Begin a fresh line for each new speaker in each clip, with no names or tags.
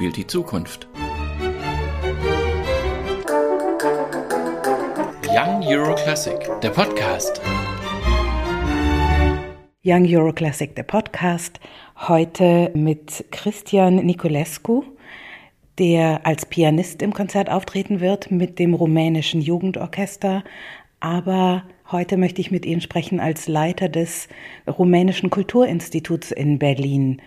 spielt die Zukunft. Young Euro Classic, der Podcast.
Young Euro Classic, der Podcast. Heute mit Christian Niculescu, der als Pianist im Konzert auftreten wird mit dem rumänischen Jugendorchester, aber Heute möchte ich mit Ihnen sprechen als Leiter des Rumänischen Kulturinstituts in Berlin.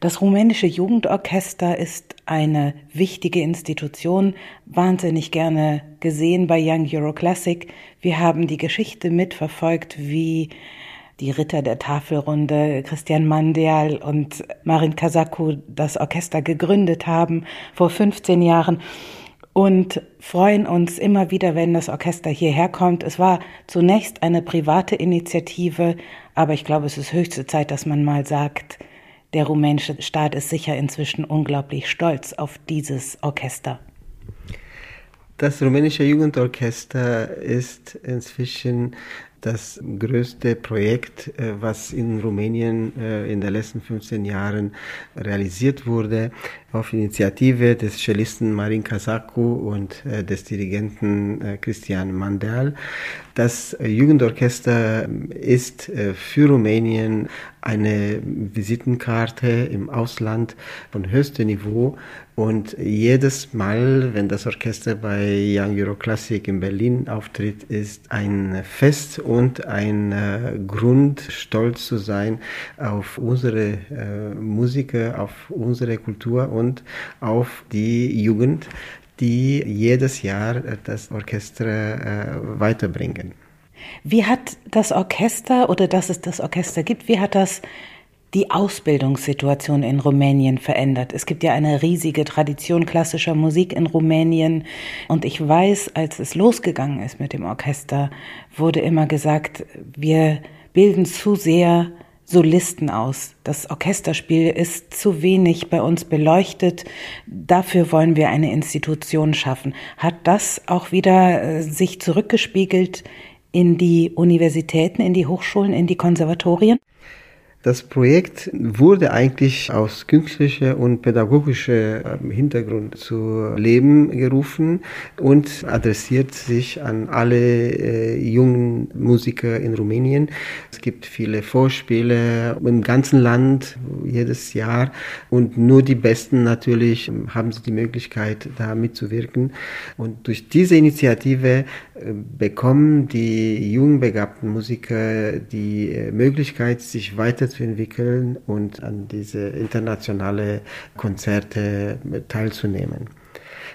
Das rumänische Jugendorchester ist eine wichtige Institution, wahnsinnig gerne gesehen bei Young Euro Classic. Wir haben die Geschichte mitverfolgt, wie die Ritter der Tafelrunde, Christian Mandial und Marin Kasaku das Orchester gegründet haben vor 15 Jahren und freuen uns immer wieder, wenn das Orchester hierher kommt. Es war zunächst eine private Initiative, aber ich glaube, es ist höchste Zeit, dass man mal sagt, der rumänische Staat ist sicher inzwischen unglaublich stolz auf dieses Orchester.
Das rumänische Jugendorchester ist inzwischen das größte Projekt, äh, was in Rumänien äh, in den letzten 15 Jahren realisiert wurde, auf Initiative des Cellisten Marin Kasaku und äh, des Dirigenten Christian Mandel. Das Jugendorchester ist für Rumänien eine Visitenkarte im Ausland von höchstem Niveau und jedes Mal, wenn das Orchester bei Young Euro Classic in Berlin auftritt, ist ein Fest und ein äh, Grund, stolz zu sein auf unsere äh, Musiker, auf unsere Kultur und auf die Jugend, die jedes Jahr das Orchester äh, weiterbringen.
Wie hat das Orchester oder dass es das Orchester gibt, wie hat das die Ausbildungssituation in Rumänien verändert. Es gibt ja eine riesige Tradition klassischer Musik in Rumänien. Und ich weiß, als es losgegangen ist mit dem Orchester, wurde immer gesagt, wir bilden zu sehr Solisten aus. Das Orchesterspiel ist zu wenig bei uns beleuchtet. Dafür wollen wir eine Institution schaffen. Hat das auch wieder äh, sich zurückgespiegelt in die Universitäten, in die Hochschulen, in die Konservatorien?
Das Projekt wurde eigentlich aus künstlicher und pädagogischer ähm, Hintergrund zu Leben gerufen und adressiert sich an alle äh, jungen Musiker in Rumänien. Es gibt viele Vorspiele im ganzen Land jedes Jahr und nur die Besten natürlich haben sie die Möglichkeit, da mitzuwirken. Und durch diese Initiative äh, bekommen die jungen begabten Musiker die äh, Möglichkeit, sich weiter weiterzuentwickeln und an diese internationale Konzerte teilzunehmen.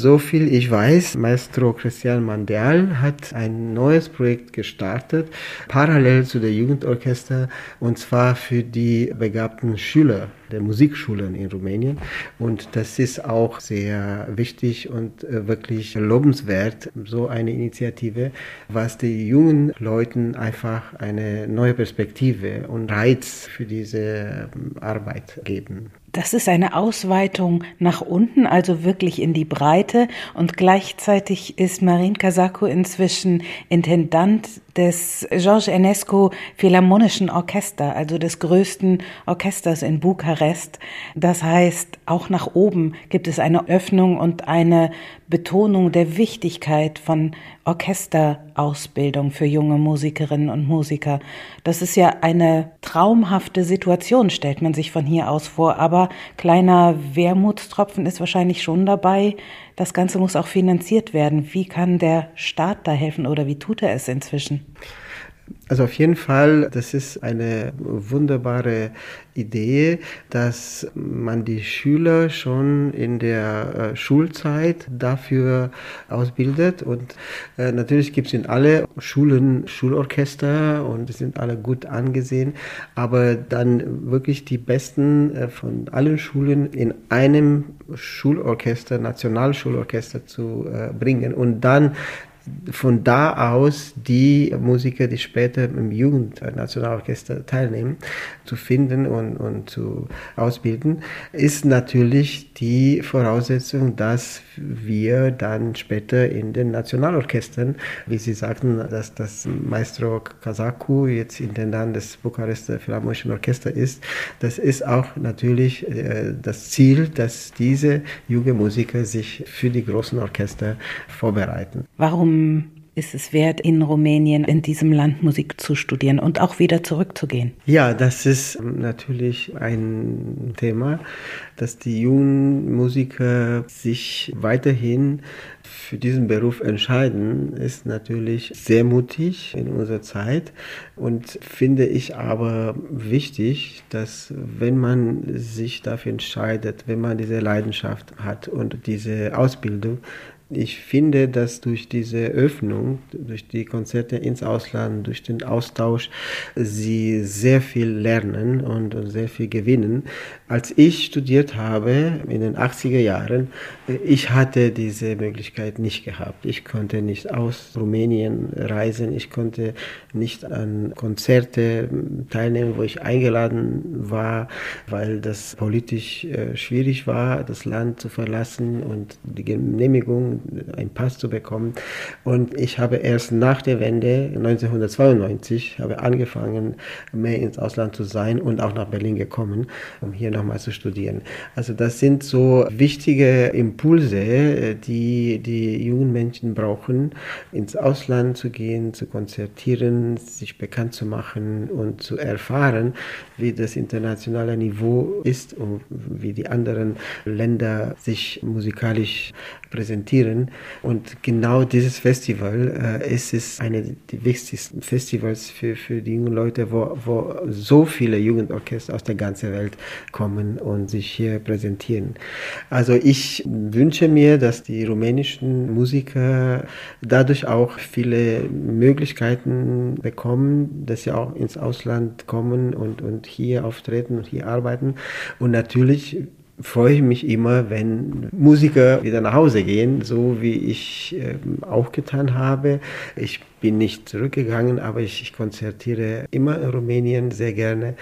So viel ich weiß, Maestro Christian Mandel hat ein neues Projekt gestartet, parallel zu der Jugendorchester, und zwar für die begabten Schüler der Musikschulen in Rumänien. Und das ist auch sehr wichtig und äh, wirklich lobenswert, so eine Initiative, was die jungen Leuten einfach eine neue Perspektive und Reiz für diese ähm, Arbeit geben.
Das ist eine Ausweitung nach unten, also wirklich in die Breite. Und gleichzeitig ist Marin Casacco inzwischen Intendant des Georges Enesco Philharmonischen Orchester, also des größten Orchesters in Bukarest. Das heißt, auch nach oben gibt es eine Öffnung und eine Betonung der Wichtigkeit von Orchesterausbildung für junge Musikerinnen und Musiker. Das ist ja eine traumhafte Situation, stellt man sich von hier aus vor. Aber kleiner Wermutstropfen ist wahrscheinlich schon dabei. Das Ganze muss auch finanziert werden. Wie kann der Staat da helfen oder wie tut er es inzwischen?
Also auf jeden Fall, das ist eine wunderbare Idee, dass man die Schüler schon in der äh, Schulzeit dafür ausbildet. Und äh, natürlich gibt es in alle Schulen Schulorchester und die sind alle gut angesehen. Aber dann wirklich die Besten äh, von allen Schulen in einem Schulorchester, Nationalschulorchester zu bringen und dann von da aus die Musiker, die später im Jugendnationalorchester teilnehmen, zu finden und, und zu ausbilden, ist natürlich die Voraussetzung, dass wir dann später in den Nationalorchestern, wie Sie sagten, dass das Maestro Kazaku jetzt Intendant des Bukarester Philharmonischen Orchester ist, das ist auch natürlich äh, das Ziel, dass diese jungen Musiker sich für die großen Orchester vorbereiten.
Warum ist es wert, in Rumänien, in diesem Land Musik zu studieren und auch wieder zurückzugehen?
Ja, das ist natürlich ein Thema, dass die jungen Musiker sich weiterhin für diesen Beruf entscheiden, ist natürlich sehr mutig in unserer Zeit und finde ich aber wichtig, dass wenn man sich dafür entscheidet, wenn man diese Leidenschaft hat und diese Ausbildung, ich finde, dass durch diese Öffnung, durch die Konzerte ins Ausland, durch den Austausch, sie sehr viel lernen und sehr viel gewinnen. Als ich studiert habe in den 80er Jahren, ich hatte diese Möglichkeit nicht gehabt. Ich konnte nicht aus Rumänien reisen, ich konnte nicht an Konzerte teilnehmen, wo ich eingeladen war, weil das politisch äh, schwierig war, das Land zu verlassen und die Genehmigung einen Pass zu bekommen. Und ich habe erst nach der Wende 1992 habe angefangen, mehr ins Ausland zu sein und auch nach Berlin gekommen, um hier nochmal zu studieren. Also das sind so wichtige Impulse, die die jungen Menschen brauchen, ins Ausland zu gehen, zu konzertieren, sich bekannt zu machen und zu erfahren, wie das internationale Niveau ist und wie die anderen Länder sich musikalisch präsentieren. Und genau dieses Festival äh, ist es eine der wichtigsten Festivals für, für die jungen Leute, wo, wo so viele Jugendorchester aus der ganzen Welt kommen und sich hier präsentieren. Also ich wünsche mir, dass die rumänischen Musiker dadurch auch viele Möglichkeiten bekommen, dass sie auch ins Ausland kommen und, und hier auftreten und hier arbeiten. Und natürlich freue ich mich immer, wenn Musiker wieder nach Hause gehen, so wie ich äh, auch getan habe. Ich bin nicht zurückgegangen, aber ich, ich konzertiere immer in Rumänien sehr gerne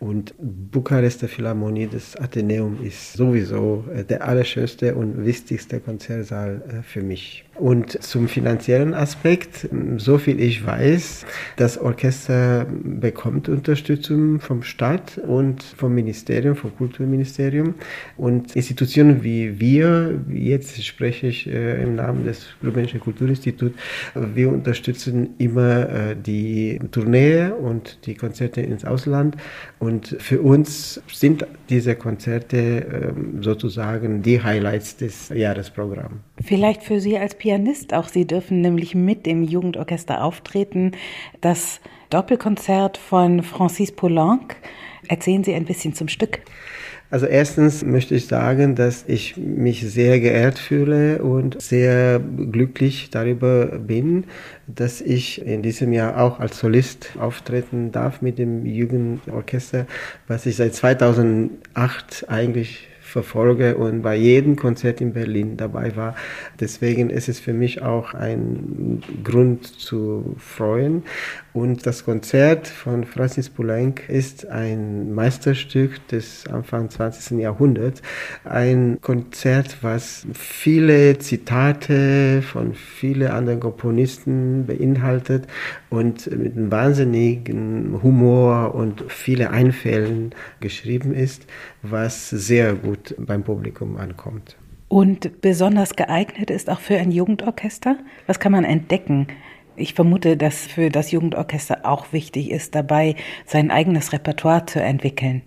und Bukarester Philharmonie, das Athenäum, ist sowieso äh, der allerschönste und wichtigste Konzertsaal äh, für mich. Und zum finanziellen Aspekt, so viel ich weiß, das Orchester bekommt Unterstützung vom Staat und vom Ministerium, vom Kulturministerium. Und Institutionen wie wir, jetzt spreche ich äh, im Namen des Rumänischen Kulturinstituts, wir unterstützen immer die Tournee und die Konzerte ins Ausland. Und für uns sind diese Konzerte ähm, sozusagen die Highlights des Jahresprogramms.
Vielleicht für Sie als Pianist auch. Sie dürfen nämlich mit dem Jugendorchester auftreten. Das Doppelkonzert von Francis Poulenc. Erzählen Sie ein bisschen zum Stück.
Also erstens möchte ich sagen, dass ich mich sehr geehrt fühle und sehr glücklich darüber bin, dass ich in diesem Jahr auch als Solist auftreten darf mit dem Jugendorchester, was ich seit 2008 eigentlich verfolge und bei jedem Konzert in Berlin dabei war. Deswegen ist es für mich auch ein Grund zu freuen. Und das Konzert von Francis Poulenc ist ein Meisterstück des Anfang 20. Jahrhunderts. Ein Konzert, was viele Zitate von vielen anderen Komponisten beinhaltet und mit einem wahnsinnigen Humor und viele Einfällen geschrieben ist, was sehr gut beim Publikum ankommt.
Und besonders geeignet ist auch für ein Jugendorchester? Was kann man entdecken? Ich vermute, dass für das Jugendorchester auch wichtig ist, dabei sein eigenes Repertoire zu entwickeln.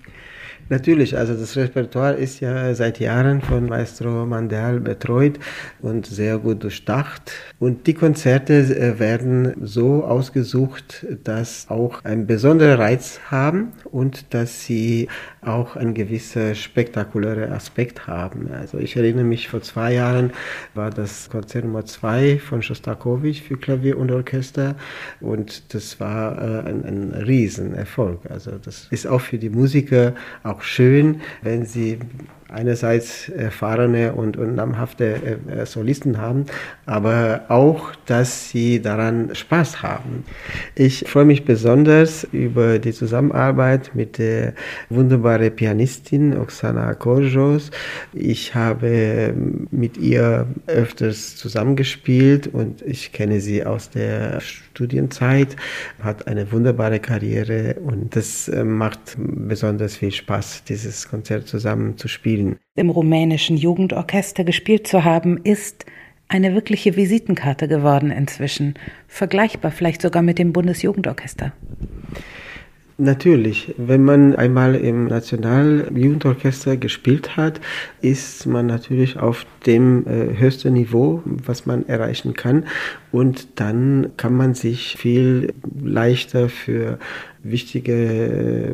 Natürlich, also das Repertoire ist ja seit Jahren von Maestro Mandel betreut und sehr gut durchdacht. Und die Konzerte äh, werden so ausgesucht, dass auch einen besonderen Reiz haben und dass sie auch einen gewissen spektakulären Aspekt haben. Also ich erinnere mich, vor zwei Jahren war das Konzert Nummer zwei von Shostakovich für Klavier und Orchester und das war äh, ein, ein Riesenerfolg. Also das ist auch für die Musiker auch schön, wenn sie einerseits erfahrene und, und namhafte äh, Solisten haben, aber auch, dass sie daran Spaß haben. Ich freue mich besonders über die Zusammenarbeit mit der wunderbaren Pianistin Oksana Korjos. Ich habe mit ihr öfters zusammengespielt und ich kenne sie aus der Studienzeit, hat eine wunderbare Karriere und das äh, macht besonders viel Spaß, dieses Konzert zusammen zu spielen.
Im rumänischen Jugendorchester gespielt zu haben, ist eine wirkliche Visitenkarte geworden inzwischen. Vergleichbar vielleicht sogar mit dem Bundesjugendorchester.
Natürlich, wenn man einmal im Nationaljugendorchester gespielt hat, ist man natürlich auf dem äh, höchsten Niveau, was man erreichen kann. Und dann kann man sich viel leichter für wichtige äh,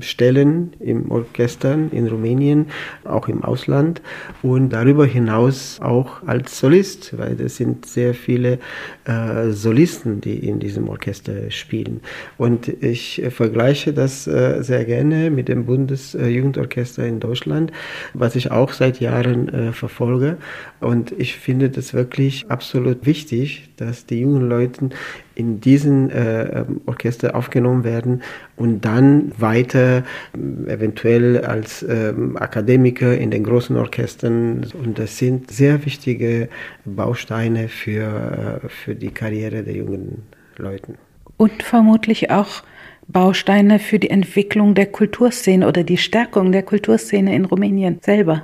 Stellen im Orchestern in Rumänien, auch im Ausland und darüber hinaus auch als Solist, weil es sind sehr viele äh, Solisten, die in diesem Orchester spielen. Und ich äh, vergleiche das äh, sehr gerne mit dem Bundesjugendorchester in Deutschland, was ich auch seit Jahren äh, verfolge. Und ich finde das wirklich absolut wichtig, dass die jungen Leute in diesen äh, ähm, Orchester aufgenommen werden und dann weiter äh, eventuell als äh, Akademiker in den großen Orchestern. Und das sind sehr wichtige Bausteine für, äh, für die Karriere der jungen Leute.
Und vermutlich auch Bausteine für die Entwicklung der Kulturszene oder die Stärkung der Kulturszene in Rumänien selber.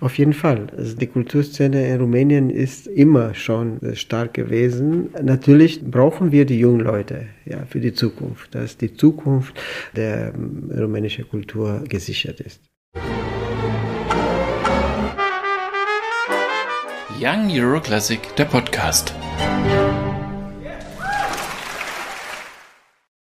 Auf jeden Fall. Also die Kulturszene in Rumänien ist immer schon stark gewesen. Natürlich brauchen wir die jungen Leute ja, für die Zukunft, dass die Zukunft der rumänischen Kultur gesichert ist.
Young Euro Classic, der Podcast.